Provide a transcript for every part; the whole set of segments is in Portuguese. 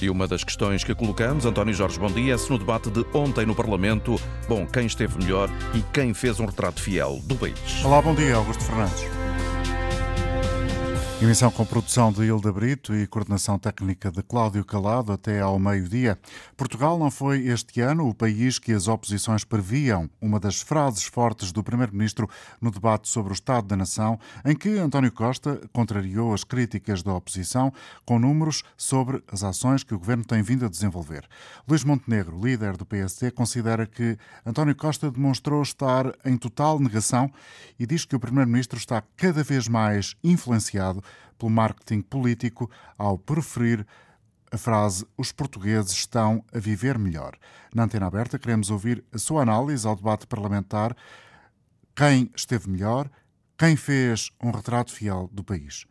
E uma das questões que colocamos, António Jorge, bom dia, se no debate de ontem no Parlamento, bom, quem esteve melhor e quem fez um retrato fiel do país. Olá, bom dia, Augusto Fernandes. Emissão com produção de Hilda Brito e coordenação técnica de Cláudio Calado até ao meio-dia. Portugal não foi este ano o país que as oposições previam. Uma das frases fortes do Primeiro-Ministro no debate sobre o Estado da Nação, em que António Costa contrariou as críticas da oposição com números sobre as ações que o governo tem vindo a desenvolver. Luís Montenegro, líder do PSD, considera que António Costa demonstrou estar em total negação e diz que o Primeiro-Ministro está cada vez mais influenciado pelo marketing político ao preferir a frase Os portugueses estão a viver melhor. Na antena aberta, queremos ouvir a sua análise ao debate parlamentar. Quem esteve melhor? Quem fez um retrato fiel do país?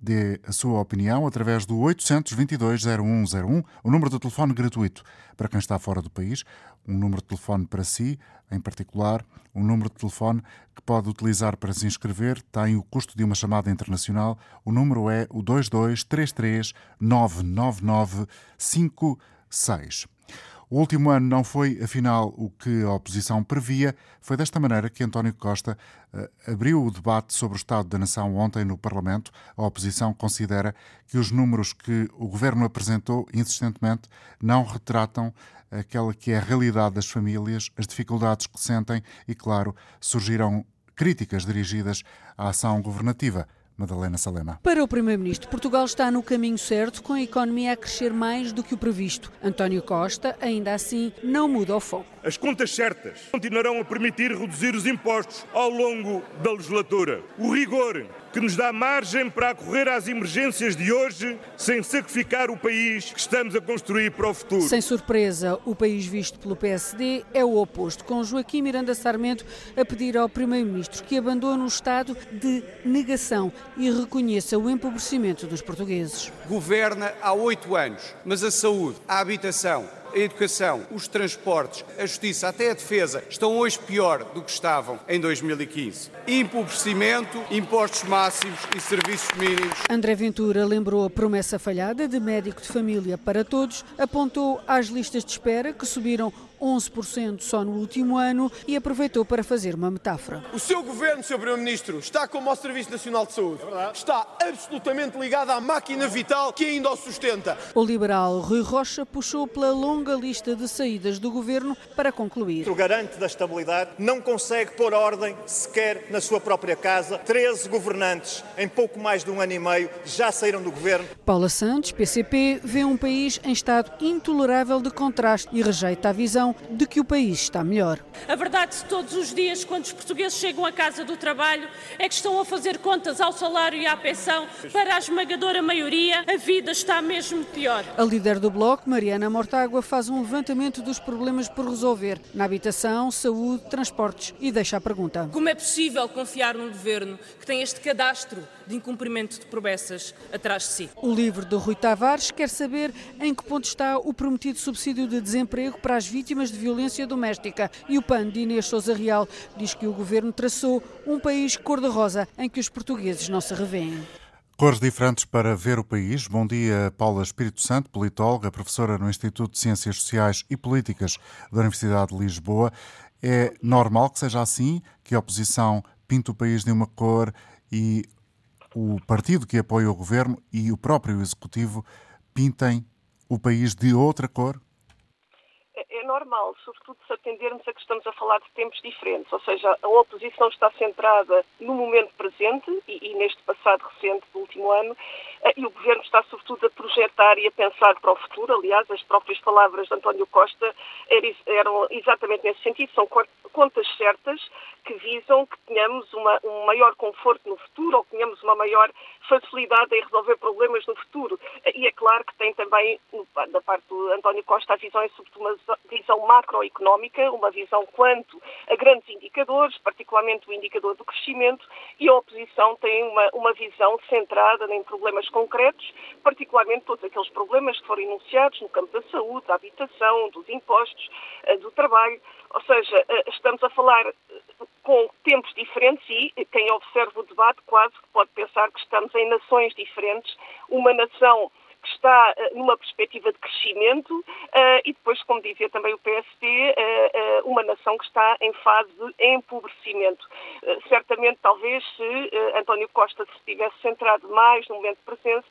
Dê a sua opinião através do 822-0101, o número de telefone gratuito para quem está fora do país, um número de telefone para si, em particular, um número de telefone que pode utilizar para se inscrever, tem o custo de uma chamada internacional. O número é o 2233 99956. O último ano não foi, afinal, o que a oposição previa. Foi desta maneira que António Costa uh, abriu o debate sobre o Estado da Nação ontem no Parlamento. A oposição considera que os números que o governo apresentou insistentemente não retratam aquela que é a realidade das famílias, as dificuldades que sentem e, claro, surgiram críticas dirigidas à ação governativa. Madalena Salema. Para o Primeiro-Ministro, Portugal está no caminho certo, com a economia a crescer mais do que o previsto. António Costa, ainda assim, não muda o foco. As contas certas continuarão a permitir reduzir os impostos ao longo da legislatura. O rigor que nos dá margem para acorrer às emergências de hoje sem sacrificar o país que estamos a construir para o futuro. Sem surpresa, o país visto pelo PSD é o oposto, com Joaquim Miranda Sarmento a pedir ao Primeiro-Ministro que abandone o estado de negação e reconheça o empobrecimento dos portugueses. Governa há oito anos, mas a saúde, a habitação, a educação, os transportes, a justiça, até a defesa, estão hoje pior do que estavam em 2015. Empobrecimento, impostos máximos e serviços mínimos. André Ventura lembrou a promessa falhada de médico de família para todos, apontou às listas de espera que subiram 11% só no último ano e aproveitou para fazer uma metáfora. O seu governo, Sr. Primeiro-Ministro, está como ao Serviço Nacional de Saúde. Está absolutamente ligado à máquina vital que ainda o sustenta. O liberal Rui Rocha puxou pela longa lista de saídas do governo para concluir. O garante da estabilidade não consegue pôr ordem sequer na sua própria casa. 13 governantes, em pouco mais de um ano e meio, já saíram do governo. Paula Santos, PCP, vê um país em estado intolerável de contraste e rejeita a visão de que o país está melhor. A verdade de todos os dias, quando os portugueses chegam à casa do trabalho, é que estão a fazer contas ao salário e à pensão. Para a esmagadora maioria, a vida está mesmo pior. A líder do Bloco, Mariana Mortágua, faz um levantamento dos problemas por resolver na habitação, saúde, transportes e deixa a pergunta. Como é possível confiar num governo que tem este cadastro de incumprimento de promessas atrás de si? O livro do Rui Tavares quer saber em que ponto está o prometido subsídio de desemprego para as vítimas de violência doméstica. E o PAN de Inês Souza Real diz que o governo traçou um país cor-de-rosa em que os portugueses não se revêem. Cores diferentes para ver o país. Bom dia, Paula Espírito Santo, politóloga, professora no Instituto de Ciências Sociais e Políticas da Universidade de Lisboa. É normal que seja assim, que a oposição pinte o país de uma cor e o partido que apoia o governo e o próprio executivo pintem o país de outra cor? É normal, sobretudo se atendermos a que estamos a falar de tempos diferentes, ou seja, a oposição está centrada no momento presente e, e neste passado recente do último ano, e o governo está sobretudo a projetar e a pensar para o futuro. Aliás, as próprias palavras de António Costa eram exatamente nesse sentido, são contas certas que visam que tenhamos uma, um maior conforto no futuro ou que tenhamos uma maior facilidade em resolver problemas no futuro. E é claro que tem também, da parte do António Costa, a visão é sobretudo uma visão macroeconómica, uma visão quanto a grandes indicadores, particularmente o indicador do crescimento, e a oposição tem uma, uma visão centrada em problemas concretos, particularmente todos aqueles problemas que foram enunciados no campo da saúde, da habitação, dos impostos, do trabalho. Ou seja, estamos a falar com tempos diferentes e quem observa o debate quase pode pensar que estamos em nações diferentes. Uma nação que está numa perspectiva de crescimento e depois, como dizia também o PSD, uma nação que está em fase de empobrecimento. Certamente, talvez, se António Costa se tivesse centrado mais no momento presente,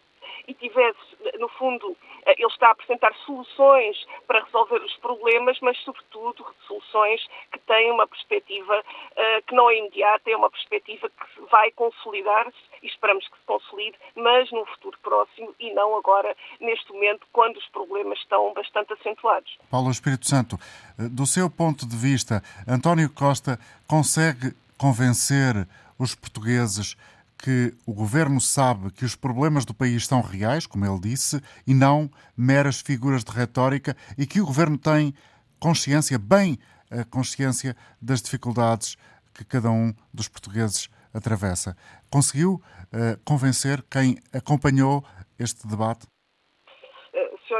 e tivesse, no fundo, eh, ele está a apresentar soluções para resolver os problemas, mas, sobretudo, soluções que têm uma perspectiva uh, que não é imediata, é uma perspectiva que vai consolidar-se e esperamos que se consolide, mas num futuro próximo e não agora, neste momento, quando os problemas estão bastante acentuados. Paulo Espírito Santo, eh, do seu ponto de vista, António Costa consegue convencer os portugueses que o governo sabe que os problemas do país são reais, como ele disse, e não meras figuras de retórica, e que o governo tem consciência, bem a consciência das dificuldades que cada um dos portugueses atravessa. Conseguiu uh, convencer quem acompanhou este debate?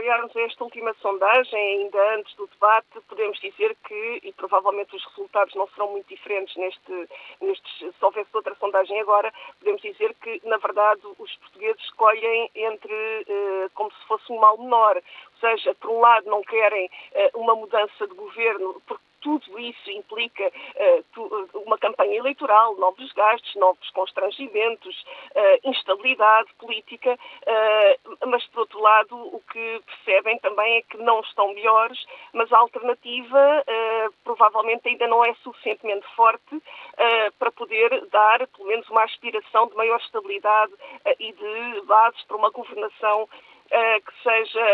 Olharmos esta última sondagem, ainda antes do debate, podemos dizer que, e provavelmente os resultados não serão muito diferentes neste, neste se houvesse outra sondagem agora, podemos dizer que, na verdade, os portugueses escolhem entre, eh, como se fosse um mal menor. Ou seja, por um lado não querem eh, uma mudança de governo, porque tudo isso implica uh, uma campanha eleitoral, novos gastos, novos constrangimentos, uh, instabilidade política, mas por outro lado o que percebem também é que não estão melhores, mas a alternativa provavelmente ainda não é suficientemente forte para poder dar pelo menos uma aspiração de maior estabilidade e de bases para uma governação que seja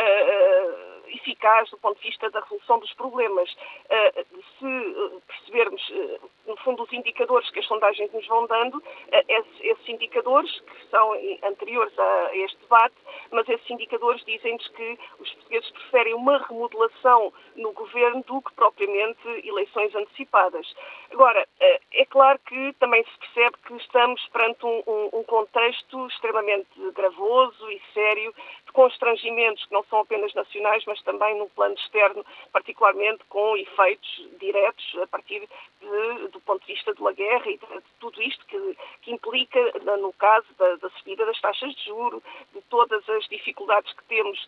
eficaz do ponto de vista da resolução dos problemas. Uh, se eh, percebermos, uh, no fundo, os indicadores que as sondagens nos vão dando, esses, esses, indicadores, que são anteriores a este debate, mas esses indicadores dizem-nos que os portugueses preferem uma remodelação no governo do que propriamente eleições antecipadas. Agora, é claro que também se percebe que estamos perante um, um, um contexto extremamente gravoso e sério de constrangimentos que não são apenas nacionais, mas também no plano externo, particularmente com efeitos diretos a partir de, do ponto de vista de uma guerra e de, de tudo isto que, que, implica, no caso da, da subida das taxas de juro, de todas as dificuldades que temos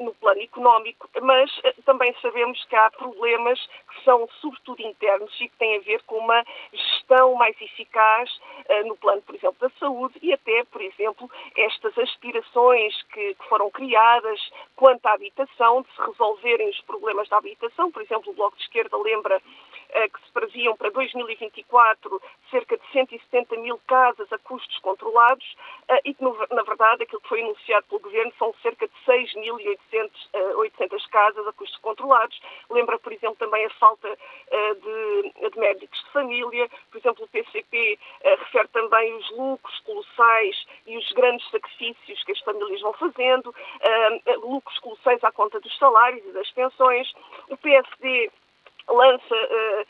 no plano económico, mas uh, também sabemos que há problemas que são sobretudo internos e que têm a ver com uma gestão mais eficaz uh, no plano, por exemplo, da saúde e até, por exemplo, estas aspirações que, foram criadas quanto à habitação, de se resolverem os problemas da habitação. Por exemplo, o Bloco de Esquerda lembra eh, que se previam para 2024 cerca de 170 mil casas a custos controlados eh, e que, na verdade, aquilo que foi anunciado pelo Governo são cerca de 6.800 eh, casas a custos controlados. Lembra, por exemplo, também a falta de, de médicos de família. Por exemplo, o PCP refere também os lucros colossais e os grandes sacrifícios que as famílias vão fazendo, lucros colossais à conta dos salários e das pensões. O PSD lança uh,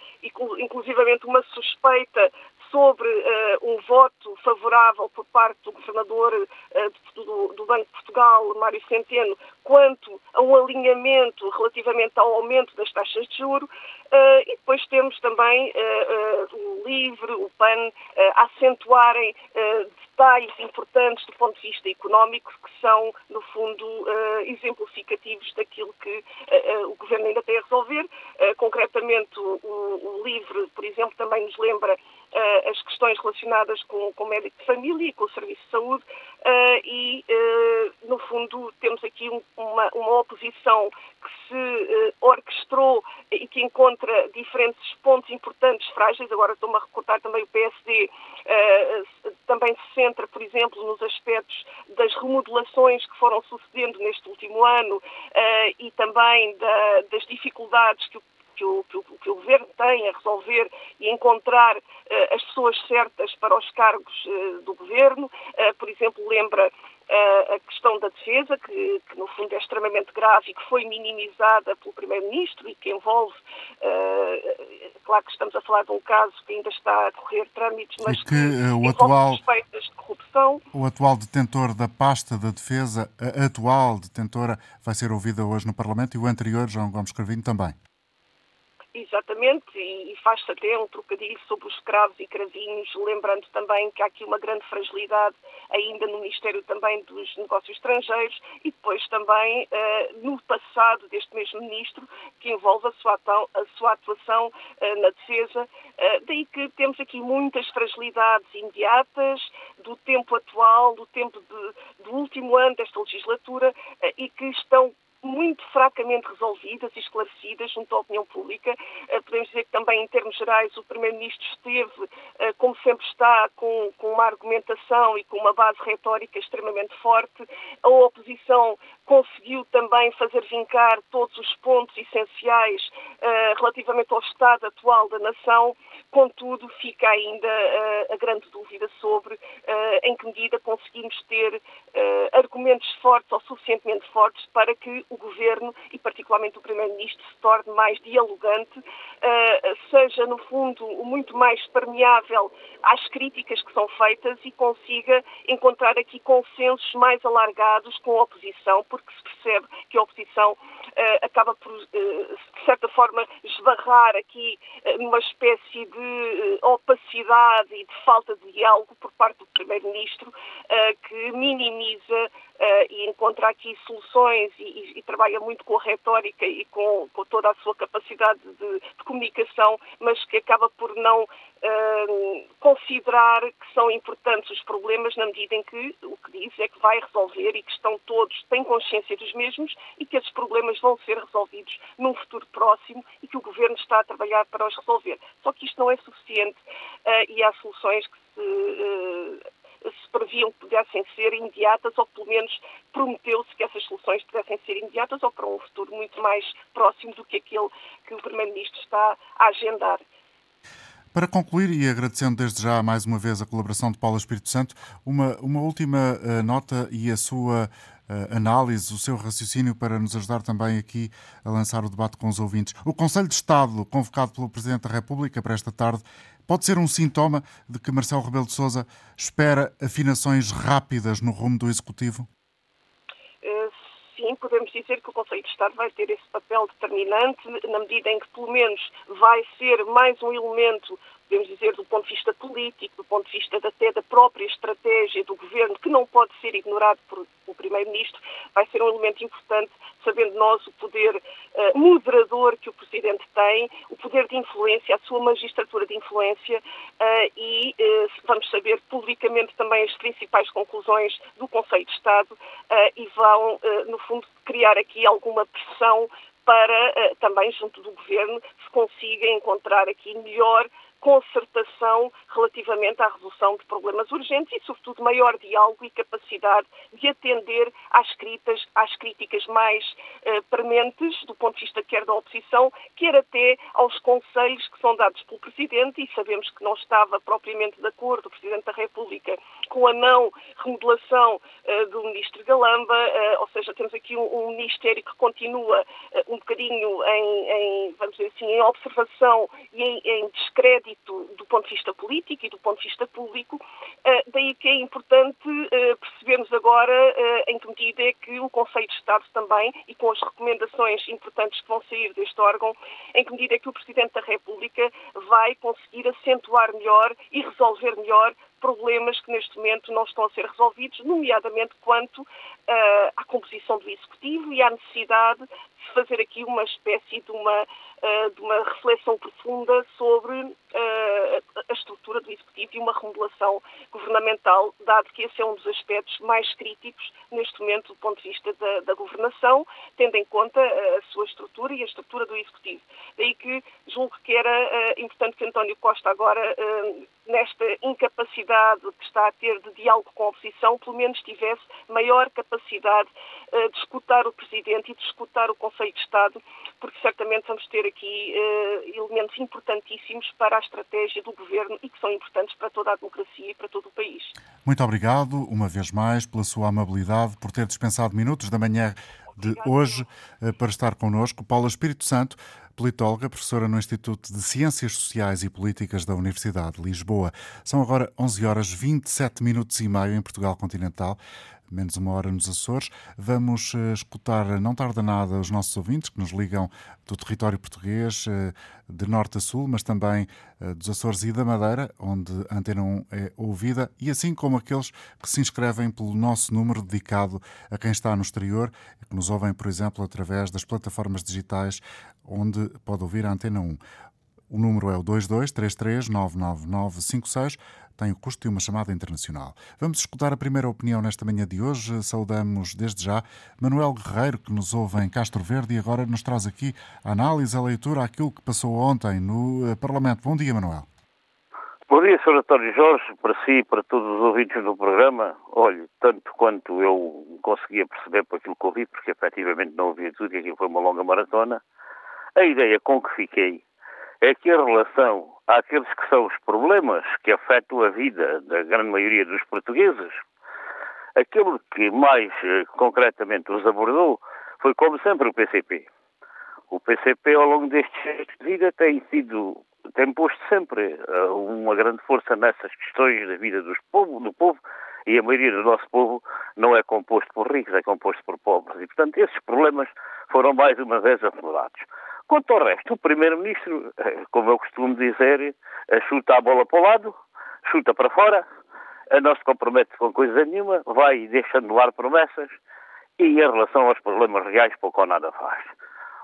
inclusivamente uma suspeita sobre uh, um voto favorável por parte do governador uh, do, do, Banco de Portugal, Mário Centeno, quanto a um alinhamento relativamente ao aumento das taxas de juro. Uh, e depois temos também o LIVRE, o PAN, a acentuarem detalhes importantes do ponto de vista económico que são, no fundo, exemplificativos daquilo que o Governo ainda tem a resolver. concretamente, o, o, LIVRE, por exemplo, também nos lembra as questões relacionadas com, com o médico de família e com o serviço de saúde e, no fundo, temos aqui um, uma, uma oposição que se orquestrou e que encontra diferentes pontos importantes, frágeis. Agora estou-me a recortar também o PSD, também se centra, por exemplo, nos aspectos das remodelações que foram sucedendo neste último ano uh, e também da, das dificuldades que o que o, que, o, que o, Governo tem a resolver e encontrar uh, as pessoas certas para os cargos uh, do Governo. Uh, por exemplo, lembra a questão da defesa, que, que, no fundo é extremamente grave e que foi minimizada pelo Primeiro-Ministro e que envolve, claro que estamos a falar de um caso que ainda está a correr trâmites, mas e que, que o atual, suspeitas de corrupção. O atual detentor da pasta da defesa, a atual detentora, vai ser ouvida hoje no Parlamento e o anterior, João Gomes Carvinho, também. Exatamente, e, faz-se até um trocadilho sobre os escravos e cravinhos, lembrando também que há aqui uma grande fragilidade ainda no Ministério também dos Negócios Estrangeiros e depois também uh, no passado deste mesmo Ministro, que envolve a sua, a sua atuação uh, na defesa. Uh, daí que temos aqui muitas fragilidades imediatas do tempo atual, do tempo de, do último ano desta legislatura e que estão muito fracamente resolvidas e esclarecidas junto à opinião pública. Eh, podemos dizer que também, em termos gerais, o Primeiro-Ministro esteve, eh, como sempre está, com, uma argumentação e com uma base retórica extremamente forte. A oposição conseguiu também fazer vincar todos os pontos essenciais uh, relativamente ao estado atual da nação, contudo, fica ainda a grande dúvida sobre em que medida conseguimos ter argumentos fortes ou suficientemente fortes para que o governo e particularmente o primeiro-ministro se torne mais dialogante, seja no fundo muito mais permeável às críticas que são feitas e consiga encontrar aqui consensos mais alargados com a oposição porque se percebe que a oposição acaba por, uh, de certa forma, esbarrar aqui uh, numa espécie de opacidade e de falta de diálogo por parte do Primeiro-Ministro, que minimiza e encontra aqui soluções e, e, e, trabalha muito com a retórica e com, com toda a sua capacidade de, de, comunicação, mas que acaba por não considerar que são importantes os problemas na medida em que o que diz é que vai resolver e que estão todos, têm consciência dos mesmos e que esses problemas vão ser resolvidos num futuro próximo e que o Governo está a trabalhar para os resolver. Só que isto não é suficiente uh, e há soluções que se, uh, se previam que pudessem ser imediatas ou pelo menos prometeu-se que essas soluções pudessem ser imediatas ou para um futuro muito mais próximo do que aquele que o Primeiro-Ministro está a agendar. Para concluir, e agradecendo desde já mais uma vez a colaboração de Paulo Espírito Santo, uma, uma última uh, nota e a sua análise, o seu raciocínio para nos ajudar também aqui a lançar o debate com os ouvintes. O Conselho de Estado, convocado pelo Presidente da República para esta tarde, pode ser um sintoma de que Marcelo Rebelo de Sousa espera afinações rápidas no rumo do Executivo? sim, podemos dizer que o Conselho de Estado vai ter esse papel determinante, na medida em que, pelo menos, vai ser mais um elemento podemos dizer, do ponto de vista político, do ponto de vista até da própria estratégia do governo, que não pode ser ignorado por o Primeiro-Ministro, vai ser um elemento importante, sabendo nós o poder uh, moderador que o Presidente tem, o poder de influência, a sua magistratura de influência uh, e uh, vamos saber publicamente também as principais conclusões do Conselho de Estado e vão, no fundo, criar aqui alguma pressão para também, junto do Governo, se consiga encontrar aqui melhor concertação relativamente à resolução de problemas urgentes e, sobretudo, maior diálogo e capacidade de atender às, críticas, às críticas mais uh, prementes, do ponto de vista quer da oposição, quer até aos conselhos que são dados pelo Presidente, e sabemos que não estava propriamente de acordo o Presidente da República com a não remodelação uh, do Ministro Galamba, uh, ou seja, temos aqui um, um Ministério que continua um bocadinho em, em, vamos dizer assim, em observação e em, em do ponto de vista político e do ponto de vista público, uh, daí que é importante uh, percebermos agora uh, em que medida é que o Conselho de Estado também, e com as recomendações importantes que vão sair deste órgão, em que medida é que o Presidente da República vai conseguir acentuar melhor e resolver melhor problemas que neste momento não estão a ser resolvidos, nomeadamente quanto uh, à composição do Executivo e à necessidade de fazer aqui uma espécie de uma, uh, de uma reflexão profunda sobre uh, a estrutura do Executivo e uma remodelação governamental, dado que esse é um dos aspectos mais críticos neste momento do ponto de vista da, da governação, tendo em conta a sua estrutura e a estrutura do Executivo. Daí que julgo que era importante que António Costa agora, nesta incapacidade capacidade que está a ter de diálogo com a oposição, pelo menos tivesse maior capacidade de escutar o Presidente e de escutar o Conselho de Estado, porque certamente vamos ter aqui uh, elementos importantíssimos para a estratégia do Governo e que são importantes para toda a democracia e para todo o país. Muito obrigado, uma vez mais, pela sua amabilidade, por ter dispensado minutos da manhã de hoje eh, para estar connosco. Paula Espírito Santo, politóloga, professora no Instituto de Ciências Sociais e Políticas da Universidade de Lisboa. São agora 11 horas 27 minutos e meio em Portugal continental. Menos uma hora nos Açores. Vamos uh, escutar, não tarda nada, os nossos ouvintes que nos ligam do território português, uh, de norte a sul, mas também dos Açores e da Madeira, onde a Antena 1 é ouvida, e assim como aqueles que se inscrevem pelo nosso número dedicado a quem está no exterior, que nos ouvem, por exemplo, através das plataformas digitais onde pode ouvir a Antena 1. O número é o 2233999956, tem o custo de uma chamada internacional. Vamos escutar a primeira opinião nesta manhã de hoje. Saudamos desde já Manuel Guerreiro, que nos ouve em Castro Verde e agora nos traz aqui a análise, a leitura, aquilo que passou ontem no eh, Parlamento. Bom dia, Manuel. Bom dia, Sr. António Jorge, para si e para todos os ouvintes do programa. Olhe, tanto quanto eu conseguia perceber por aquilo que ouvi, porque efetivamente não ouvi tudo e aquilo foi uma longa maratona, a ideia com que fiquei é que a relação àqueles que são os problemas que afetam a vida da grande maioria dos portugueses, aquele que mais eh, concretamente os abordou foi, como sempre, o PCP. O PCP, ao longo destes anos de vida, tem sido, tem posto sempre uh, uma grande força nessas questões da vida dos povo, do povo, e a maioria do nosso povo não é composto por ricos, é composto por pobres. E, portanto, esses problemas foram mais uma vez aflorados. Quanto ao resto, o Primeiro-Ministro, eh, como eu costumo dizer, eh, chuta a bola para o lado, chuta para fora, eh, não se compromete com coisa nenhuma, vai deixando no ar promessas e em relação aos problemas reais pouco ou nada faz.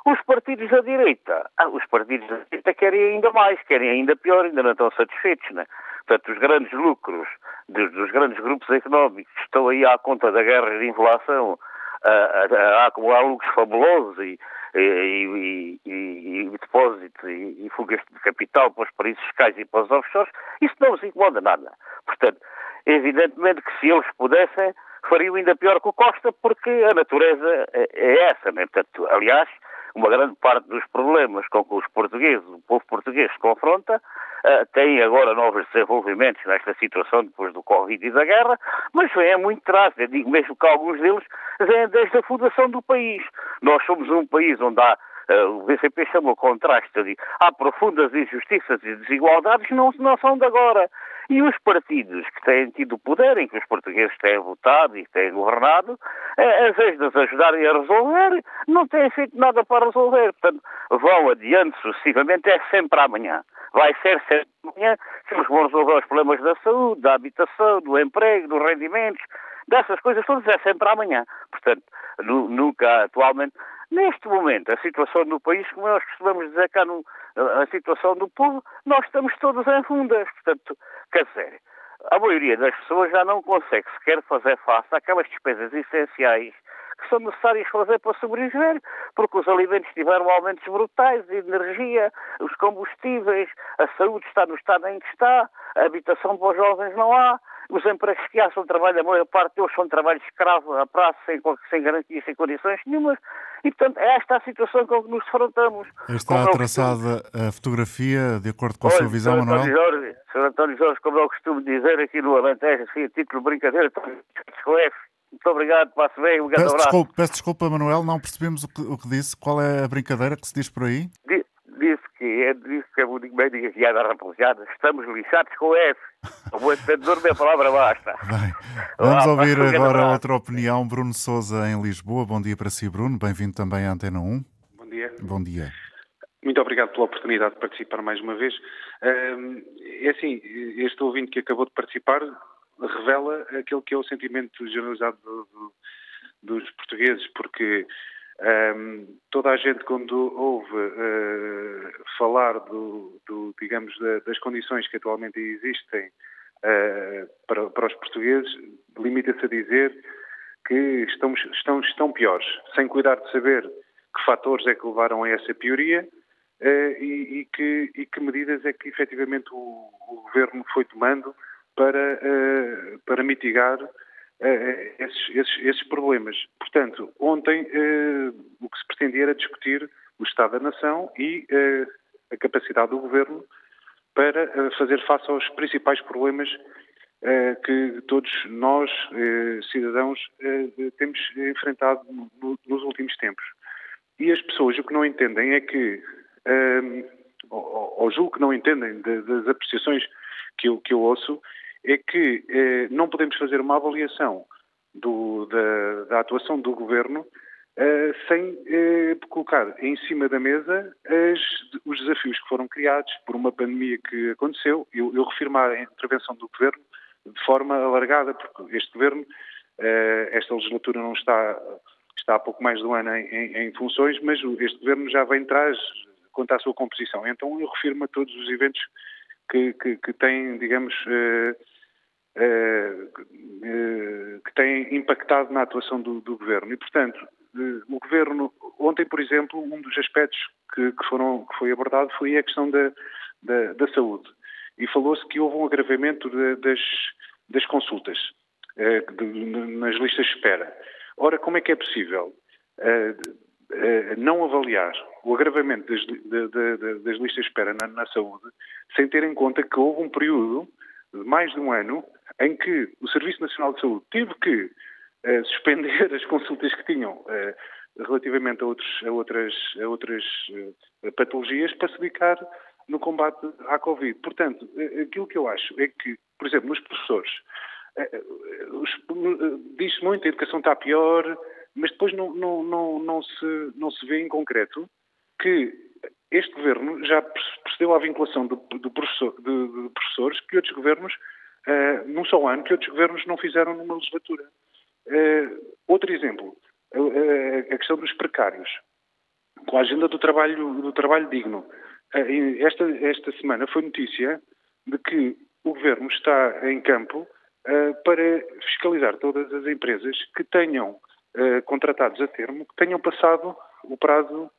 Os partidos da direita, ah, os partidos da direita querem ainda mais, querem ainda pior, ainda não estão satisfeitos, né? Portanto, os grandes lucros dos, dos grandes grupos económicos estão aí à conta da guerra de inflação, a, a acumular lucros fabulosos e, e, e, e depósitos e, fugas de capital para os paraísos fiscais e para os offshores, isso não os incomoda nada. Portanto, evidentemente que se eles pudessem, fariam ainda pior que o Costa, porque a natureza é, é essa. Né? Portanto, aliás, uma grande parte dos problemas com que os portugueses, o povo português se confronta, uh, tem agora novos desenvolvimentos nesta situação depois do Covid e da guerra, mas vem muito atrás. Eu digo mesmo que alguns deles vêm desde a fundação do país. Nós somos um país onde há Uh, o BCP chama o contraste, há profundas injustiças e desigualdades não, não são de agora. E os partidos que têm tido poder, em que os portugueses têm votado e têm governado, é, em vez de ajudarem a resolver, não têm feito nada para resolver. Portanto, vão adiante sucessivamente, é sempre amanhã. Vai ser sempre amanhã que eles vão resolver os problemas da saúde, da habitação, do emprego, dos rendimentos, dessas coisas todas, é sempre amanhã. Portanto, nunca atualmente Neste momento, a situação do país, como nós costumamos dizer cá, no, a situação do povo, nós estamos todos em fundas. Portanto, quer dizer, a maioria das pessoas já não consegue sequer fazer face àquelas despesas essenciais que são necessárias fazer para sobreviver, porque os alimentos tiveram aumentos brutais, a energia, os combustíveis, a saúde está no estado em que está, a habitação para os jovens não há, os empregos que há são trabalho, a maior parte deles são trabalho escravo, a prazo, sem, sem garantias, sem condições nenhumas, e portanto é esta a situação com que nos defrontamos. Está é traçada a fotografia de acordo com a sua visão, Sr. Manuel? Jorge, Sr. António Jorge, como eu costumo dizer aqui no Alentejo, assim, a título de brincadeira, com F. Muito obrigado, passe bem, um grande peço abraço. Desculpa, peço desculpa, Manuel, não percebemos o que, o que disse. Qual é a brincadeira que se diz por aí? disse que é, disse que é muito bem guiada rapaziada. Estamos lixados com F. O bom entendedor, minha palavra basta. Bem, vamos ah, ouvir agora outra opinião. Bruno Souza, em Lisboa. Bom dia para si, Bruno. Bem-vindo também à Antena 1. Bom dia. Bom dia. Muito obrigado pela oportunidade de participar mais uma vez. É assim, este ouvinte que acabou de participar revela aquele que é o sentimento generalizado do, do, dos portugueses, porque um, toda a gente, quando ouve uh, falar do, do digamos, da, das condições que atualmente existem uh, para, para, os portugueses, limita-se a dizer que estão, estão, estão piores, sem cuidar de saber que fatores é que levaram a essa pioria uh, e, e, que, e, que, medidas é que efetivamente o, o governo foi tomando para, para mitigar uh, esses, esses, esses, problemas. Portanto, ontem uh, o que se pretendia era discutir o Estado da Nação e a capacidade do Governo para fazer face aos principais problemas que todos nós, cidadãos, temos enfrentado no, nos últimos tempos. E as pessoas o que não entendem é que, ou, ou julgo que não entendem de, das apreciações que eu, que eu ouço, é que eh, não podemos fazer uma avaliação do, da, da, atuação do governo uh, sem uh, colocar em cima da mesa as, os desafios que foram criados por uma pandemia que aconteceu. Eu, eu refiro-me à intervenção do governo de forma alargada, porque este governo, uh, esta legislatura não está, está há pouco mais de um ano em, em, em funções, mas este governo já vem atrás quanto à sua composição. Então eu refiro-me a todos os eventos que, que, que têm, digamos, que têm impactado na atuação do, do governo. E, portanto, o governo, ontem, por exemplo, um dos aspectos que, que, foram, que foi abordado foi a questão da, da, da saúde. E falou-se que houve um agravamento de, das, das consultas eh, de, nas listas de espera. Ora, como é que é possível eh, eh, não avaliar o agravamento das, das listas de espera na, na saúde sem ter em conta que houve um período de mais de um ano em que o Serviço Nacional de Saúde teve que uh, suspender as consultas que tinham uh, relativamente a, outros, a outras, a outras uh, patologias para se dedicar no combate à Covid. Portanto, aquilo que eu acho é que, por exemplo, nos professores, diz-se muito, a educação está pior, mas depois não, não, não, não, se, não se vê em concreto que este governo já procedeu à vinculação de, professor, de, de professores que outros governos, uh, num só ano, que outros governos não fizeram numa legislatura. Uh, outro exemplo, uh, a questão dos precários. Com a agenda do trabalho, do trabalho digno. esta, esta semana foi notícia de que o governo está em campo para fiscalizar todas as empresas que tenham contratados a termo, que tenham passado o prazo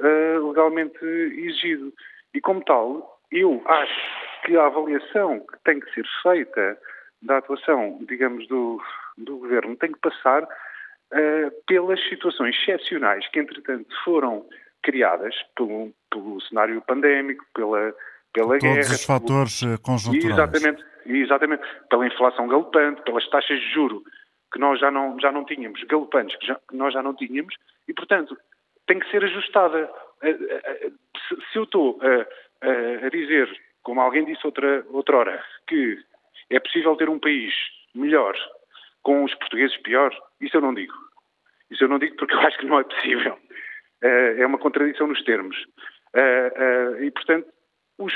uh, legalmente exigido. E como tal, eu acho que a avaliação que tem que ser feita da atuação, digamos, do, do governo tem que passar uh, pelas situações excepcionais que, entretanto, foram criadas pelo, pelo cenário pandémico, pela, pela Todos guerra. Todos os fatores pelo... Eh, conjunturais. Exatamente, exatamente. Pela inflação galopante, pelas taxas de juro que nós já não, já não tínhamos, galopantes que, já, que nós já não tínhamos, e, portanto, tem que ser ajustada. Eh, eh, eh, se eu estou a, a dizer, como alguém disse outra, outra hora, que é possível ter um país melhor com os portugueses pior, isso eu não digo. Isso eu não digo porque eu acho que não é possível. É uma contradição nos termos. E, portanto, os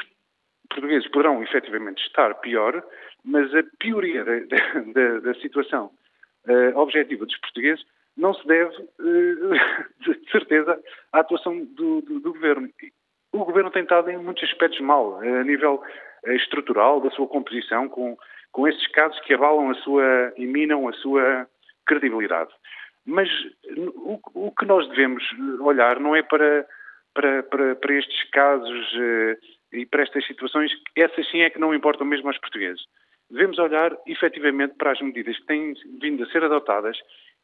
portugueses poderão efetivamente estar pior, mas a pioria da, da, da situação objetiva dos portugueses não se deve, eh, de certeza, à atuação do, do, do governo. O governo tem estado em muitos aspectos mal, a nível eh, estrutural da sua composição, com, com esses casos que abalam a sua e minam a sua credibilidade. Mas o, o que nós devemos olhar não é para, para, para, para estes casos eh, e para estas situações, essas sim é que não importam mesmo aos portugueses. Devemos olhar efetivamente para as medidas que têm vindo a ser adotadas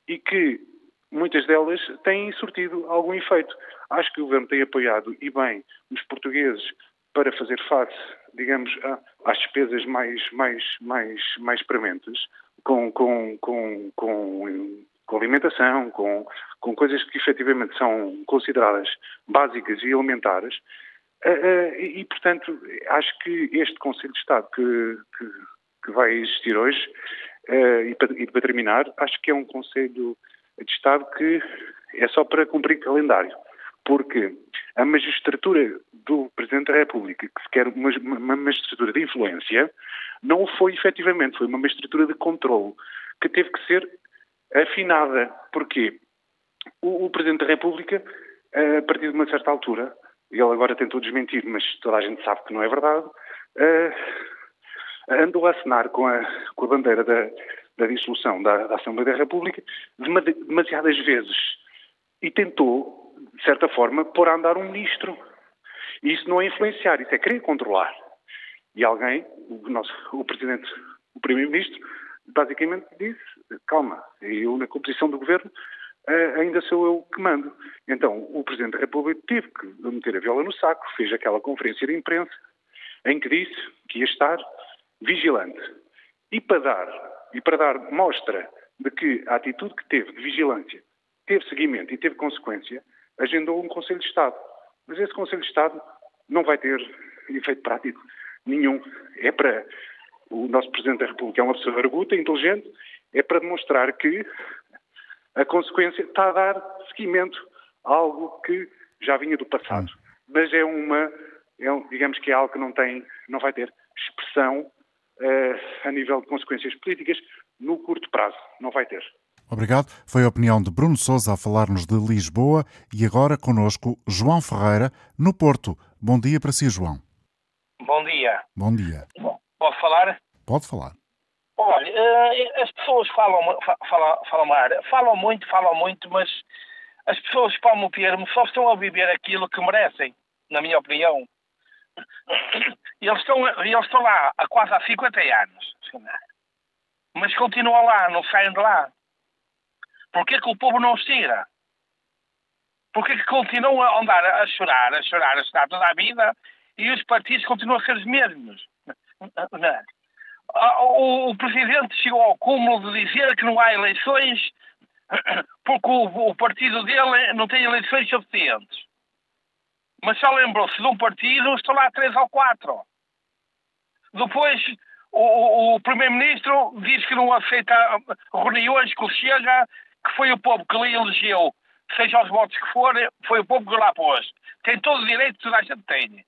e que muitas delas têm surtido algum efeito. Acho que o governo tem apoiado e bem os portugueses para fazer face, digamos, às despesas mais, mais, mais, mais prementes, com, com, com, com, com alimentação, com, com coisas que efetivamente são consideradas básicas e elementares. E, portanto, acho que este Conselho de Estado que, que, que vai existir hoje e, para, e, para, terminar, acho que é um Conselho de Estado que é só para cumprir calendário, porque a magistratura do Presidente da República, que se quer uma, uma magistratura de influência, não foi efetivamente, foi uma magistratura de controle, que teve que ser afinada. Porquê? O, o Presidente da República, a partir de uma certa altura, ele agora tentou desmentir, mas toda a gente sabe que não é verdade, uh, andou a assinar com a, com a bandeira da, da dissolução da, da Assembleia da República demasiadas vezes e tentou, de certa forma, pôr a andar um ministro. E isso não é influenciar, isso é querer controlar. E alguém, o, nosso, o Presidente, o Primeiro-Ministro, basicamente disse, calma, eu na composição do Governo eh, ainda sou eu que mando. Então o Presidente da República teve que meter a viola no saco, fez aquela conferência de imprensa em que disse que ia estar vigilante. E para dar, e para dar mostra de que a atitude que teve de vigilância teve seguimento e teve consequência, agendou um Conselho de Estado. Mas esse Conselho de Estado não vai ter efeito prático nenhum. É para o nosso Presidente da República, é uma pessoa arguta, inteligente, é para demonstrar que a consequência está a dar seguimento a algo que já vinha do passado. Mas é uma, é digamos que é algo que não tem, não vai ter expressão a nível de consequências políticas no curto prazo. Não vai ter. Obrigado. Foi a opinião de Bruno Souza a falar-nos de Lisboa e agora conosco João Ferreira, no Porto. Bom dia para si, João. Bom dia. Bom dia. Posso falar? Pode falar. Olha, eh, as pessoas falam, falam, falam, falam muito, falam muito, mas as pessoas, para o termo, só estão a viver aquilo que merecem, na minha opinião. Eles estão, eles estão lá há quase há 50 anos. Mas continuam lá, não saem de lá. Porquê que o povo não os tira? Porquê que continuam a andar a chorar, a chorar, a chorar toda a vida e os partidos continuam a ser os mesmos? O, o Presidente chegou ao cúmulo de dizer que não há eleições porque o partido dele não tem eleições suficientes. Mas só lembrou-se de um partido, estão lá três ou quatro. Depois, o, o Primeiro-Ministro diz que não aceita reuniões com o Chega, que foi o povo que lhe elegeu, seja os votos que forem, foi o povo que lá pôs. Tem todo o direito, toda a gente tem.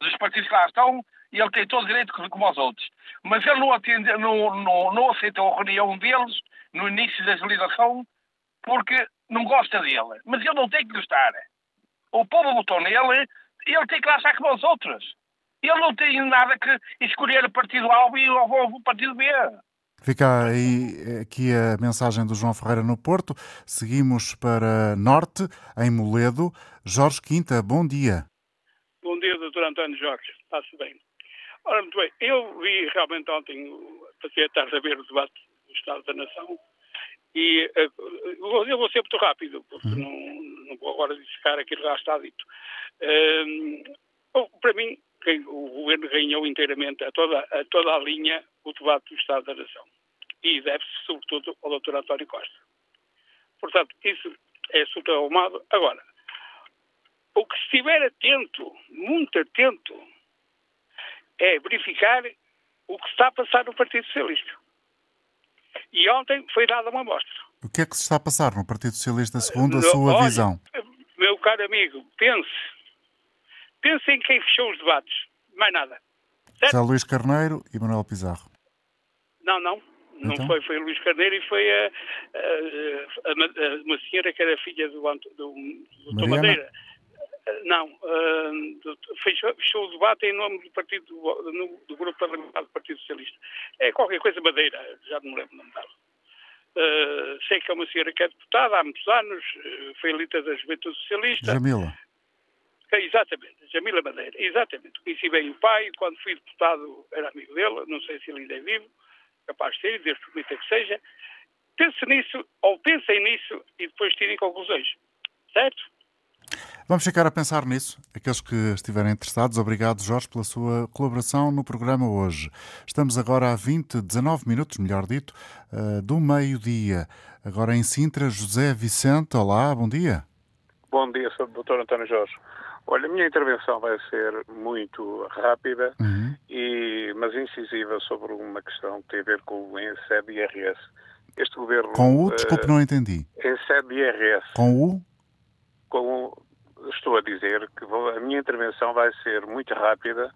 Dos partidos que lá estão, ele tem todo o direito como os outros. Mas ele não, atende, não, não, não aceitou a reunião deles no início da legislação porque não gosta dele. Mas ele não tem que gostar. O povo votou nele e ele tem que lá estar como os outros. Ele não tem nada que escolher o partido A ou o partido B. Fica aí aqui a mensagem do João Ferreira no Porto. Seguimos para Norte, em Moledo. Jorge Quinta, bom dia. Bom dia, doutor António Jorge. Está-se bem. Ora, muito bem. Eu vi realmente ontem, passei a tarde a ver o debate do Estado da Nação e uh, eu vou ser muito rápido, porque uhum. não, agora dissecar aquilo que já está dito. Para mim, o governo ganhou inteiramente a toda, a toda a linha o debate do Estado da Nação. E deve-se, sobretudo, ao Dr. António Costa. Portanto, isso é super arrumado. Agora, o que estiver atento, muito atento, é verificar o que está a passar no Partido Socialista. E ontem foi dada uma amostra. O que é que se está a passar no Partido Socialista segundo a sua olha, visão? Meu caro amigo, pense. Pense em quem fechou os debates. Mais nada. Certo? José Luís Carneiro e Manuel Pizarro. Não, não. Não então? foi, foi Luís Carneiro e foi a, a, a, uma senhora que era filha do, do, do, do Madeira. Não, uh, fechou, fechou, o debate em nome do partido do, do grupo parlamentar do Partido Socialista. É qualquer coisa Madeira, já não me lembro o nome dela. Uh, sei que é uma senhora que é deputada há muitos anos, uh, foi elita da Juventude Socialista. Jamila. É, exatamente, Jamila Madeira, exatamente. Conheci bem o pai, quando fui deputado era amigo dele, não sei se ele ainda é vivo, capaz de ser, Deus permita que seja. Pense nisso, ou pensem nisso, e depois tirem conclusões. Certo? Vamos ficar a pensar nisso. Aqueles que estiverem interessados, obrigado, Jorge, pela sua colaboração no programa hoje. Estamos agora a 20, 19 minutos, melhor dito, eh, do meio-dia. Agora em Sintra, José Vicente. Olá, bom dia. Bom dia, Sr. Dr. António Jorge. Olha, a minha intervenção vai ser muito rápida, uhum. e, mas incisiva sobre uma questão que tem a ver com o ENSEB IRS. Este governo. Com o? Desculpe, uh, não entendi. ENSEB IRS. Com o? Com o estou a dizer que vou, a minha intervenção vai ser muito rápida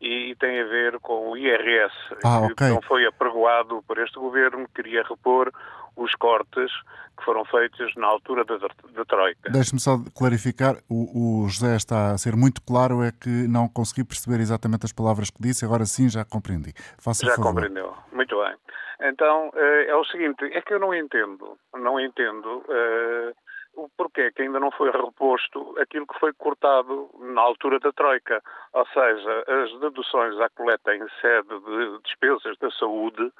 e tem a ver com o IRS, ah, que okay. não foi apregoado por este governo, queria repor os cortes que foram feitos na altura da, da Troika. Deixe-me só clarificar, o, o, José está a ser muito claro, é que não consegui perceber exatamente as palavras que disse, agora sim já compreendi. Faça já favor. compreendeu, muito bem. Então, eh, é o seguinte, é que eu não entendo, não entendo uh, o porquê que ainda não foi reposto aquilo que foi cortado na altura da Troika, ou seja, as deduções à coleta em sede de despesas da saúde,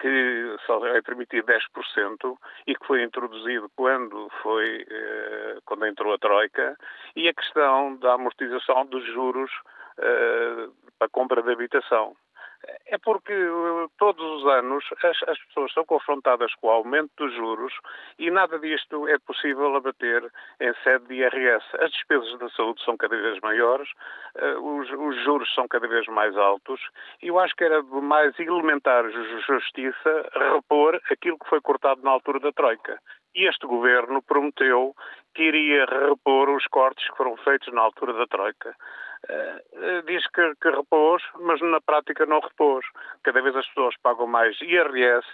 que só é permitido 10% e que foi introduzido quando foi eh, quando entrou a Troika, e a questão da amortização dos juros eh, para compra de habitação. É porque uh, todos os anos as, as, pessoas são confrontadas com o aumento dos juros e nada disto é possível abater em sede de IRS. As despesas da saúde são cada vez maiores, uh, os, os, juros são cada vez mais altos e eu acho que era de mais elementar justiça repor aquilo que foi cortado na altura da Troika. Este governo prometeu que iria repor os cortes que foram feitos na altura da Troika. Uh, diz que, que, repôs, mas na prática não repôs. Cada vez as pessoas pagam mais IRS,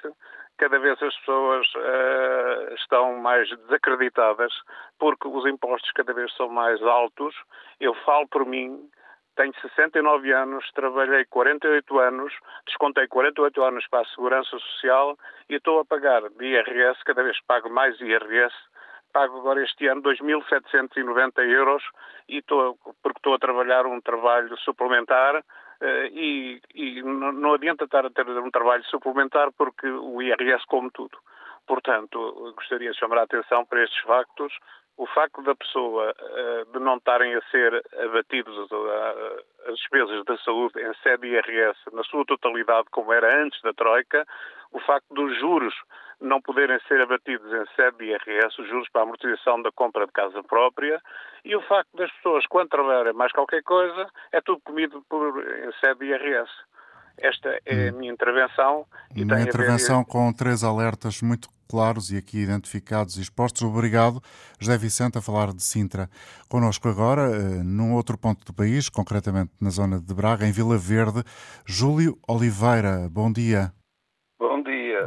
cada vez as pessoas uh, estão mais desacreditadas porque os impostos cada vez são mais altos. Eu falo por mim, tenho 69 anos, trabalhei 48 anos, descontei 48 anos para a Segurança Social e estou a pagar de IRS, cada vez pago mais IRS, pago agora este ano 2.790 euros e estou, porque estou a trabalhar um trabalho suplementar Uh, e, e não, não, adianta estar a ter um trabalho suplementar porque o IRS come tudo. Portanto, gostaria de chamar a atenção para estes factos o facto da pessoa eh, de não estarem a ser abatidos eh, as despesas da saúde em sede IRS na sua totalidade, como era antes da Troika, o facto dos juros não poderem ser abatidos em sede de IRS, os juros para a amortização da compra de casa própria, e o facto das pessoas, quando trabalharem mais qualquer coisa, é tudo comido por, em sede de IRS. Esta é a minha intervenção. E uma intervenção ver... com três alertas muito claros e aqui identificados e expostos. Obrigado, José Vicente, a falar de Sintra. Connosco agora, eh, num outro ponto do país, concretamente na zona de Braga, em Vila Verde, Júlio Oliveira. Bom dia.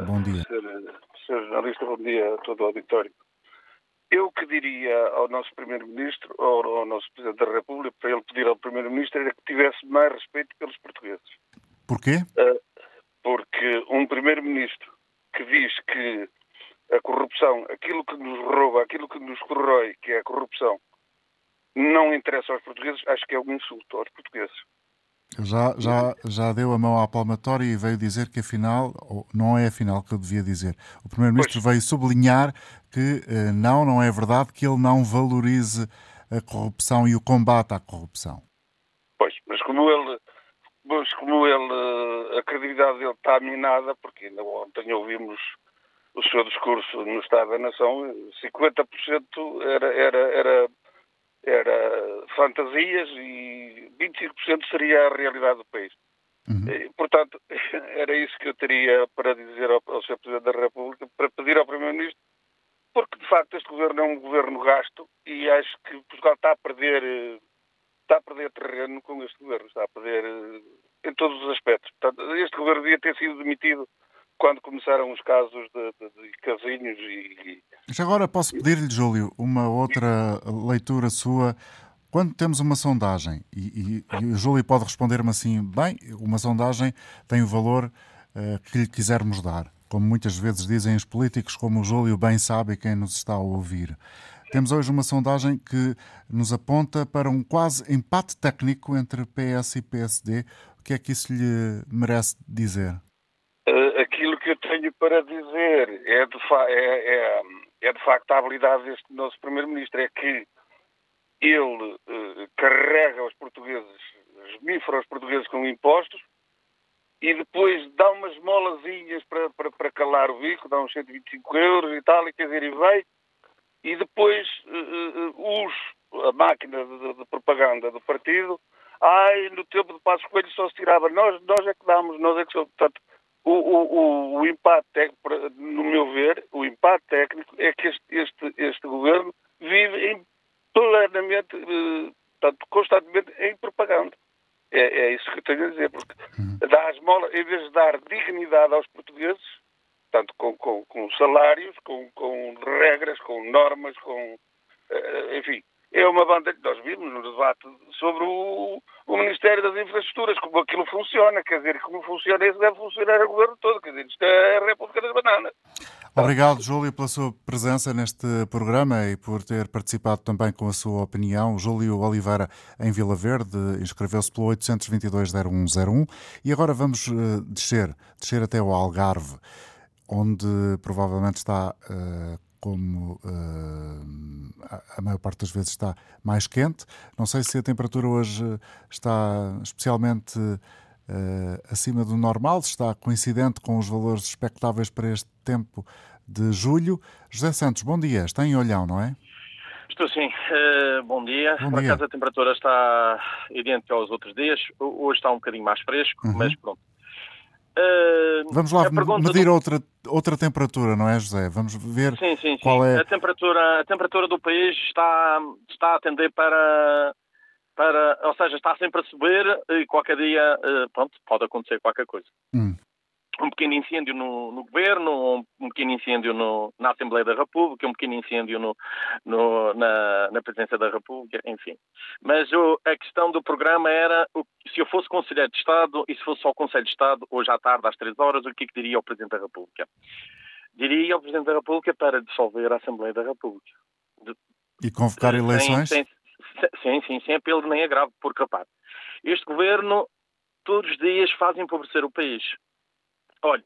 Bom dia. Bom dia. Senhor jornalista, bom dia a todo o auditório. Eu que diria ao nosso Primeiro-Ministro, ou ao nosso Presidente da República, para ele pedir ao Primeiro-Ministro, era que tivesse mais respeito pelos portugueses. Porquê? Uh, porque um primeiro-ministro que diz que a corrupção, aquilo que nos rouba, aquilo que nos corrói, que é a corrupção, não interessa aos portugueses, acho que é um insulto aos portugueses. Já, já, já deu a mão à palmatória e veio dizer que afinal, não é afinal que eu devia dizer. O Primeiro-Ministro veio sublinhar que eh, não, não é verdade que ele não valorize a corrupção e o combate à corrupção. Pois, mas como ele mas como ele, a credibilidade dele está minada, porque ainda ontem ouvimos o seu discurso no Estado da Nação, 50% era, era, era, era fantasias e 25% seria a realidade do país. Uhum. E, portanto, era isso que eu teria para dizer ao, ao Sr. Presidente da República, para pedir ao Primeiro-Ministro, porque de facto este governo é um governo gasto e acho que Portugal está a perder está a perder terreno com este governo, está a perder eh, em todos os aspectos. Portanto, este governo devia ter sido demitido quando começaram os casos de, de, de casinhos e... Já agora posso pedir-lhe, Júlio, uma outra leitura sua. Quando temos uma sondagem, e, e, e o Júlio pode responder-me assim, bem, uma sondagem tem o valor uh, que lhe quisermos dar, como muitas vezes dizem os políticos, como o Júlio bem sabe quem nos está a ouvir. Temos hoje uma sondagem que nos aponta para um quase empate técnico entre PS e PSD. O que é que isso lhe merece dizer? Uh, aquilo que eu tenho para dizer é de, é, é, é de facto a habilidade deste nosso Primeiro-Ministro. É que ele uh, carrega os portugueses, esmifra os portugueses com impostos e depois dá umas molazinhas para, para, para calar o bico, dá uns 125 euros e tal, e quer dizer, e vai e depois uh, os, a máquina de, de, propaganda do partido, ai, no tempo de Passos Coelho só se tirava, nós, nós é que damos, nós é que somos. Portanto, o, o, o, impacto técnico, no meu ver, o impacto técnico é que este, este, este governo vive em, plenamente, uh, portanto, constantemente em propaganda. É, é, isso que eu tenho a dizer, porque uhum. dá esmola, em vez de dar dignidade aos portugueses, portanto, com, com, com salários, com, com, regras, com normas, com. Uh, enfim, é uma banda que nós vimos no debate sobre o, o, Ministério das Infraestruturas, como aquilo funciona, quer dizer, como funciona isso deve funcionar o governo todo, quer dizer, isto é a República das Bananas. Obrigado, Júlio, pela sua presença neste programa e por ter participado também com a sua opinião. Júlio Oliveira, em Vila Verde, inscreveu-se pelo 822-0101 e agora vamos uh, descer, descer até o Algarve onde provavelmente está, uh, como uh, a maior parte das vezes está mais quente. Não sei se a temperatura hoje está especialmente uh, acima do normal, está coincidente com os valores expectáveis para este tempo de julho. José Santos, bom dia. Está em Olhão, não é? Estou sim. Uh, bom dia. Bom Por acaso a temperatura está idêntica aos outros dias. Hoje está um bocadinho mais fresco, uhum. mas pronto. Uh, Vamos lá medir do... outra, outra temperatura, não é, José? Vamos ver sim, sim, qual sim. é. A temperatura, a temperatura do país está, está a tender para, para. Ou seja, está sempre a subir e qualquer dia uh, pronto, pode acontecer qualquer coisa. Hum um pequeno incêndio no, no governo, um, pequeno incêndio no, na Assembleia da República, um pequeno incêndio no, no, na, na Presidência da República, enfim. Mas o, a questão do programa era o, se eu fosse Conselheiro de Estado e se fosse só o Conselho de Estado, hoje à tarde, às três horas, o que, é que diria ao Presidente da República? Diria ao Presidente da República para dissolver a Assembleia da República. De, e convocar eleições? Sem, sem, sim, sim, sem apelo nem agravo, porque, repare, este governo todos os dias faz empobrecer o país. Olha,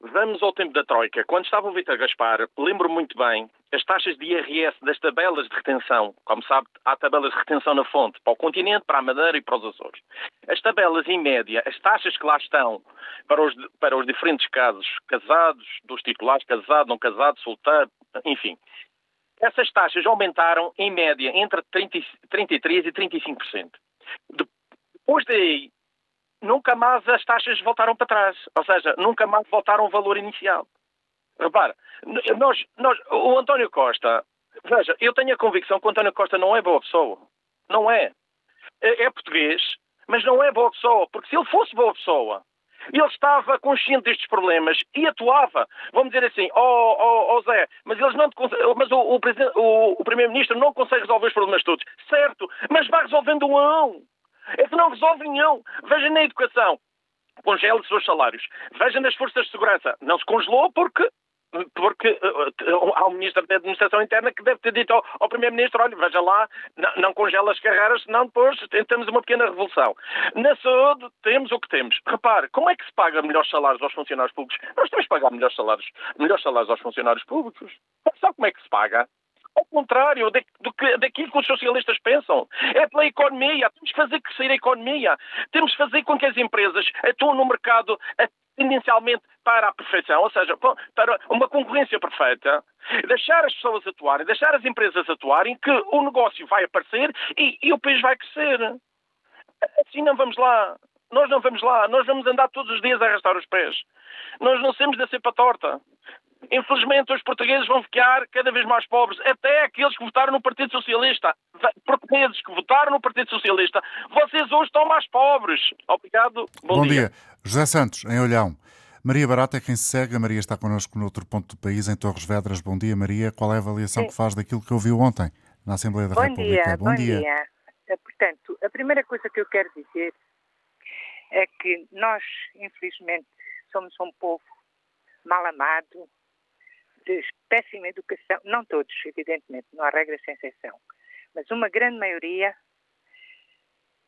vamos ao tempo da Troika. Quando estava o Vitor Gaspar, lembro muito bem, as taxas de IRS das tabelas de retenção, como sabe, há tabelas de retenção na fonte, para o continente, para a Madeira e para os Açores. As tabelas, em média, as taxas que lá estão para os, para os diferentes casos, casados, dos titulares, casado, não casado, solteiro, enfim, essas taxas aumentaram, em média, entre 30, 33% e 35%. Depois daí, nunca mais as taxas voltaram para trás. Ou seja, nunca mais voltaram ao valor inicial. Repara, nós, nós, o António Costa, veja, eu tenho a convicção que o António Costa não é boa pessoa. Não é. É, é português, mas não é boa pessoa. Porque se ele fosse boa pessoa, ele estava consciente destes problemas e atuava. Vamos dizer assim, ó oh, oh, oh Zé, mas eles não mas o, o, o, o Primeiro-Ministro não consegue resolver os problemas todos. Certo, mas vai resolvendo um a um. É que não resolve nenhum. Veja na educação. Congela os seus salários. Veja nas forças de segurança. Não se congelou porque porque uh, há um ministro da Administração Interna que deve ter dito ao, ao Primeiro-Ministro: olha, veja lá, não, não, congela as carreiras, senão depois temos uma pequena revolução. Na saúde, temos o que temos. Repare, como é que se paga melhores salários aos funcionários públicos? Nós temos que pagar melhores salários, melhores salários aos funcionários públicos. Sabe como é que se paga? Ao contrário de, daquilo que os socialistas pensam. É pela economia. Temos que fazer crescer a economia. Temos que fazer com que as empresas atuem no mercado tendencialmente para a perfeição, ou seja, para uma concorrência perfeita, deixar as pessoas atuarem, deixar as empresas atuarem, que o negócio vai aparecer e, e o país vai crescer. Assim não vamos lá. Nós não vamos lá. Nós vamos andar todos os dias a arrastar os pés. Nós não temos de ser para torta. Infelizmente, os portugueses vão ficar cada vez mais pobres, até aqueles que votaram no Partido Socialista. Portugueses que votaram no Partido Socialista, vocês hoje estão mais pobres. Obrigado. Bom, Bom dia. dia. José Santos, em Olhão. Maria Barata é quem se segue. A Maria está connosco no outro ponto do país, em Torres Vedras. Bom dia, Maria. Qual é a avaliação Sim. que faz daquilo que ouviu ontem na Assembleia da bom República? Dia, bom, bom dia. dia. Eh, portanto, a primeira coisa que eu quero dizer é que nós, infelizmente, somos um povo mal amado, de péssima educação, não todos, evidentemente, não há regras sem exceção, mas uma grande maioria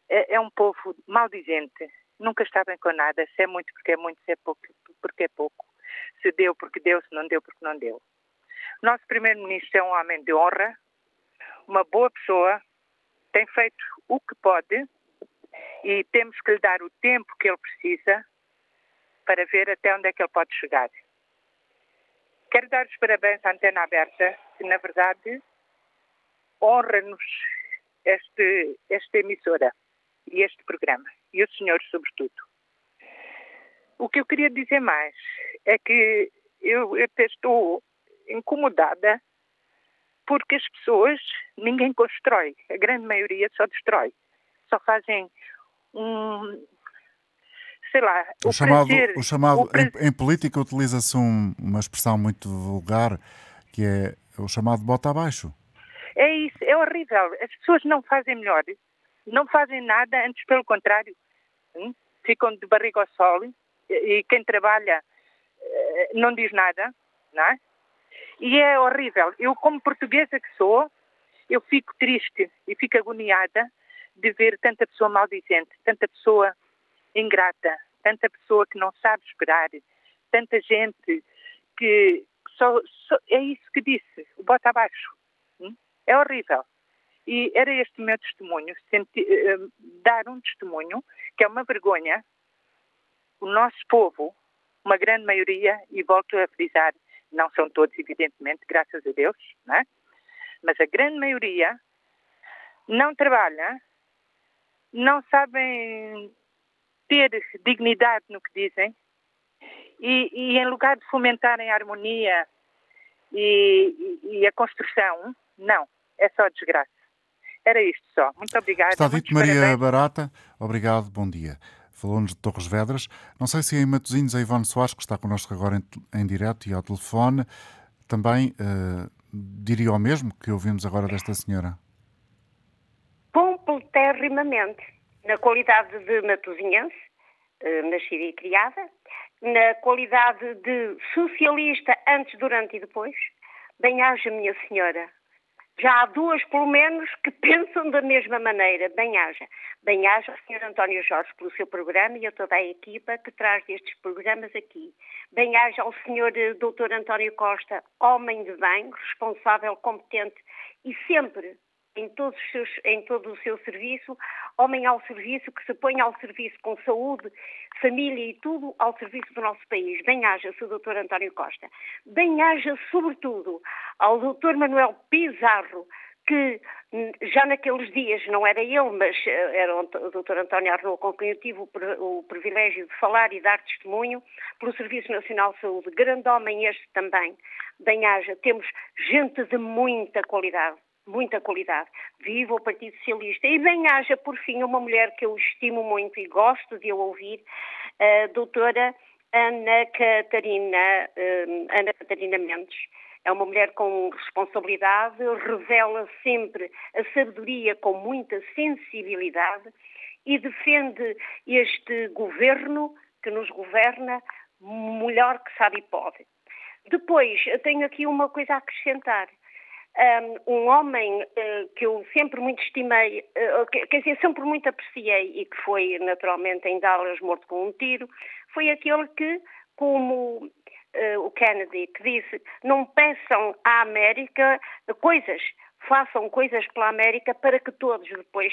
é, é um povo maldizente, nunca está bem com nada, se é muito porque é muito, se é pouco porque é pouco, se deu porque deu, se não deu porque não deu. Nosso primeiro-ministro é um homem de honra, uma boa pessoa, tem feito o que pode e temos que lhe dar o tempo que ele precisa para ver até onde é que ele pode chegar. Quero dar os parabéns à Antena Aberta, que na verdade honra-nos este, esta emissora e este programa, e o senhor sobretudo. O que eu queria dizer mais é que eu, eu estou incomodada porque as pessoas, ninguém constrói, a grande maioria só destrói. Só fazem um, sei lá, o, o chamado, prazer, o chamado o prazer... Em, em, política utiliza-se um, uma expressão muito vulgar que é o chamado bota abaixo. É isso, é horrível. As pessoas não fazem melhor, não fazem nada, antes pelo contrário, hum? ficam de barriga ao sol e, e quem trabalha eh, não diz nada, não é? E é horrível. Eu, como portuguesa que sou, eu fico triste e fico agoniada de ver tanta pessoa maldizente, tanta pessoa ingrata, tanta pessoa que não sabe esperar, tanta gente que só, só é isso que disse, o bota abaixo. Hum? É horrível. E era este meu testemunho, senti, uh, dar um testemunho que é uma vergonha, o nosso povo, uma grande maioria, e volto a frisar, não são todos, evidentemente, graças a Deus, não é? mas a grande maioria não trabalha, não sabem ter dignidade no que dizem e, e em lugar de fomentarem a harmonia e, e, e, a construção, não, é só desgraça. Era isto só. Muito obrigada. Está dito Maria parabéns. Barata. Obrigado, bom dia. Falou-nos de Torres Vedras. Não sei se é em Matosinhos a Ivone Soares, que está connosco agora em, em direto e ao telefone, também uh, diria o mesmo que ouvimos agora desta senhora. Completerrimamente. Na qualidade de matosinhense, uh, nascida e criada, na qualidade de socialista antes, durante e depois, bem haja, minha senhora. Já há duas, pelo menos, que pensam da mesma maneira. Bem haja. Bem haja o Sr. António Jorge pelo seu programa e a toda a equipa que traz destes programas aqui. Bem haja ao Sr. Eh, Dr. António Costa, homem de bem, responsável, competente e sempre em, todos os seus, em todo o seu serviço, homem ao serviço, que se põe ao serviço com saúde, família e tudo ao serviço do nosso país. Bem-haja-se o Dr. António Costa. Bem-haja, sobretudo, ao Dr. Manuel Pizarro, que hum, já naqueles dias, não era ele, mas eh, era o Dr. António Arnaud com quem eu tive o, privilégio de falar e dar testemunho, pelo Serviço Nacional de Saúde. Grande homem este também. Bem-haja, temos gente de muita qualidade muita qualidade. Viva o Partido Socialista. E bem haja, por fim, uma mulher que eu estimo muito e gosto de ouvir, a doutora Ana Catarina, uh, Ana Catarina Mendes. É uma mulher com responsabilidade, revela sempre a sabedoria com muita sensibilidade e defende este governo que nos governa melhor que sabe e pode. Depois, tenho aqui uma coisa a acrescentar um, homem uh, que eu sempre muito estimei, uh, quer dizer, sempre muito apreciei e que foi naturalmente em Dallas morto com um tiro, foi aquele que, como uh, o Kennedy, que disse, não peçam à América coisas, façam coisas pela América para que todos depois,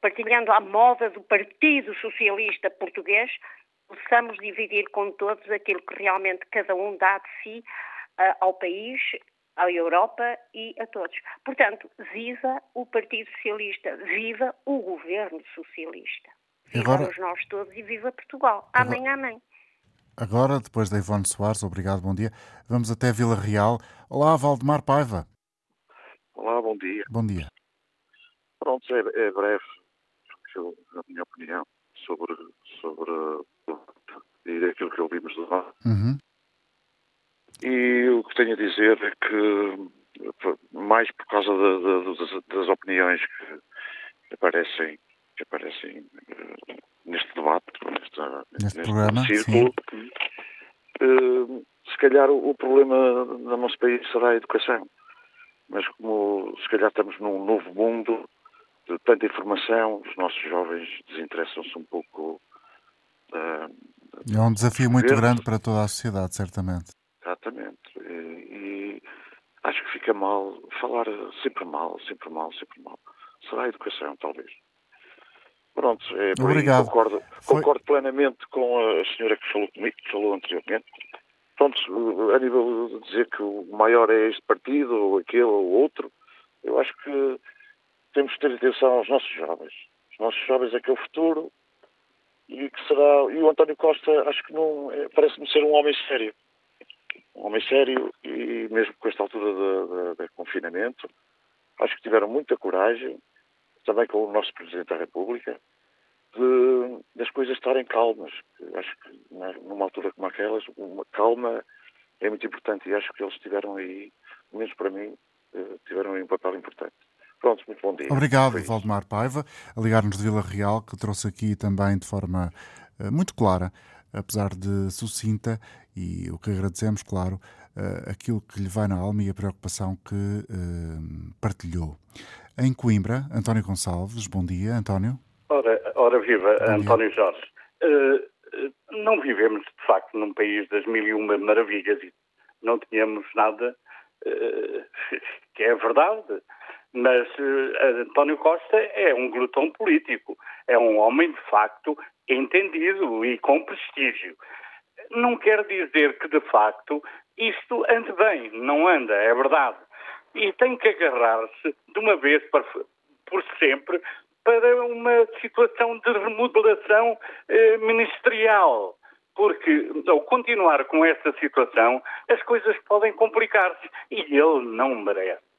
partilhando a moda do Partido Socialista Português, possamos dividir com todos aquilo que realmente cada um dá de si ao país à Europa e a todos. Portanto, viva o Partido Socialista, viva o governo socialista. Viva agora... nós todos e viva Portugal. Amém, agora... amém. Agora, depois da Ivone Soares, obrigado, bom dia, vamos até Vila Real. Olá, Valdemar Paiva. Olá, bom dia. Bom dia. Pronto, é, é breve a minha opinião sobre, sobre e aquilo que ouvimos do uhum. E o que tenho a dizer é que, mais por causa das, das, opiniões que aparecem, que aparecem uh, neste debate, neste, neste, neste programa, círculo, uh, se calhar o, o problema do nosso país será a educação. Mas como se calhar estamos num novo mundo de tanta informação, os nossos jovens desinteressam-se um pouco. Uh, é um desafio muito grande para toda a sociedade, certamente. Exatamente. E, e, acho que fica mal falar sempre mal, sempre mal, sempre mal. Será a educação, talvez. Pronto, é, Obrigado. Concordo, Foi... concordo plenamente com a senhora que falou comigo, que falou anteriormente. Pronto, a nível de dizer que o maior é este partido, ou aquele, ou outro, eu acho que temos que ter atenção aos nossos jovens. Os nossos jovens é que é o futuro e que será. E o António Costa, acho que não. É, parece-me ser um homem sério um homem sério e mesmo com esta altura de, confinamento, acho que tiveram muita coragem, também com o nosso Presidente da República, de, das coisas estarem calmas. Acho que numa altura como aquelas, uma calma é muito importante e acho que eles tiveram aí, pelo menos para mim, eh, tiveram aí um papel importante. Pronto, muito bom dia. Obrigado, Valdemar Paiva, a ligar-nos de Vila Real, que trouxe aqui também de forma uh, muito clara apesar de sucinta, e o que agradecemos, claro, uh, aquilo que lhe vai na alma e a preocupação que uh, partilhou. Em Coimbra, António Gonçalves, bom dia, António. Ora, ora viva, bom António dia. Jorge. Uh, não vivemos, de facto, num país das mil e uma maravilhas e não tínhamos nada que é verdade. Mas António Costa é um glutão político. é um homem de facto entendido e com prestígio. Não quer dizer que de facto isto ande bem, não anda, é verdade. E tem que agarrar-se de uma vez por, por sempre para uma situação de remodelação eh, ministerial porque ao continuar com esta situação, as coisas podem complicar-se e ele não merece.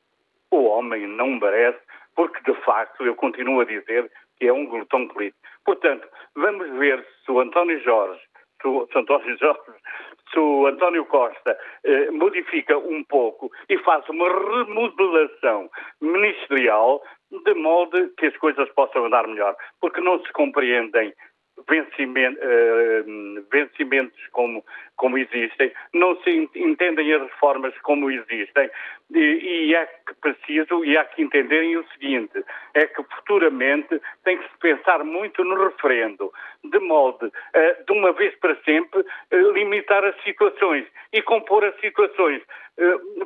O homem não merece, porque de facto eu continuo a dizer que é um glutão político. Portanto, vamos ver se o António Jorge, se o, António Jorge, se o António Costa eh, modifica um pouco e faz uma remodelação ministerial de modo que as coisas possam andar melhor, porque não se compreendem vencimento, uh, vencimentos como, como existem, não se entendem as reformas como existem. E, e é que preciso e há que entenderem o seguinte, é que futuramente tem que se pensar muito no referendo, de modo, uh, de uma vez para sempre, uh, limitar as situações e compor as situações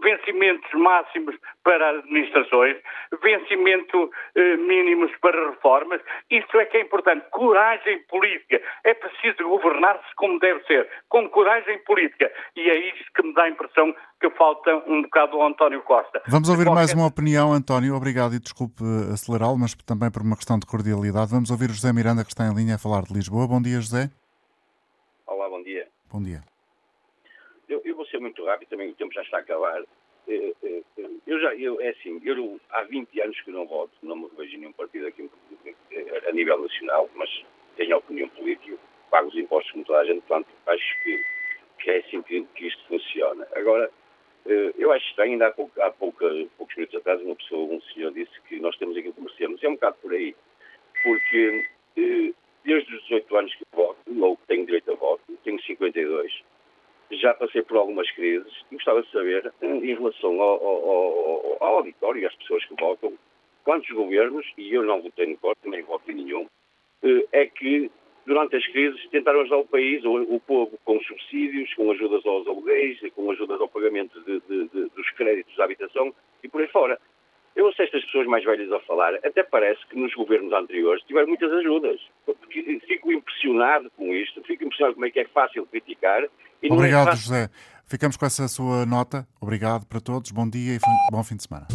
vencimentos máximos para administrações, vencimento mínimos para reformas. Isso é que é importante. Coragem política. É preciso governar-se como deve ser, com coragem política. E é isso que me dá a impressão que falta um bocado ao António Costa. Vamos ouvir qualquer... mais uma opinião, António. Obrigado e desculpe acelerá-lo, mas também por uma questão de cordialidade. Vamos ouvir o José Miranda, que está em linha a falar de Lisboa. Bom dia, José. Olá, bom dia. Bom dia. Ser muito rápido, também o tempo já está a acabar. Eh, eh, eu já, eu, é assim, eu há 20 anos que não voto, não me vejo nenhum partido aqui a nível nacional, mas tenho opinião política, pago os impostos como toda a gente, portanto, acho que, que é assim que, que isto funciona. Agora, eh, eu acho estranho, ainda há, pouco, há pouca, poucos minutos atrás, uma pessoa, um senhor disse que nós temos aquilo que merecemos. É um bocado por aí, porque desde os 18 anos que voto, ou que tenho direito a voto, tenho 52, já passei por algumas crises e gostava de saber, em relação ao, ao, ao auditório e às pessoas que votam, quantos governos, e eu não votei no corte, nem voto em nenhum, eh, é que durante as crises tentaram ajudar o país, o, o povo, com subsídios, com ajudas aos aluguéis, com ajudas ao pagamento de, de, de, dos créditos de habitação e por aí fora. Eu ouço estas pessoas mais velhas a falar, até parece que nos governos anteriores tiveram muitas ajudas. Fico impressionado com isto, fico impressionado como é que é fácil criticar. Obrigado. José. Ficamos com essa sua nota. Obrigado para todos. Bom dia e bom fim de semana.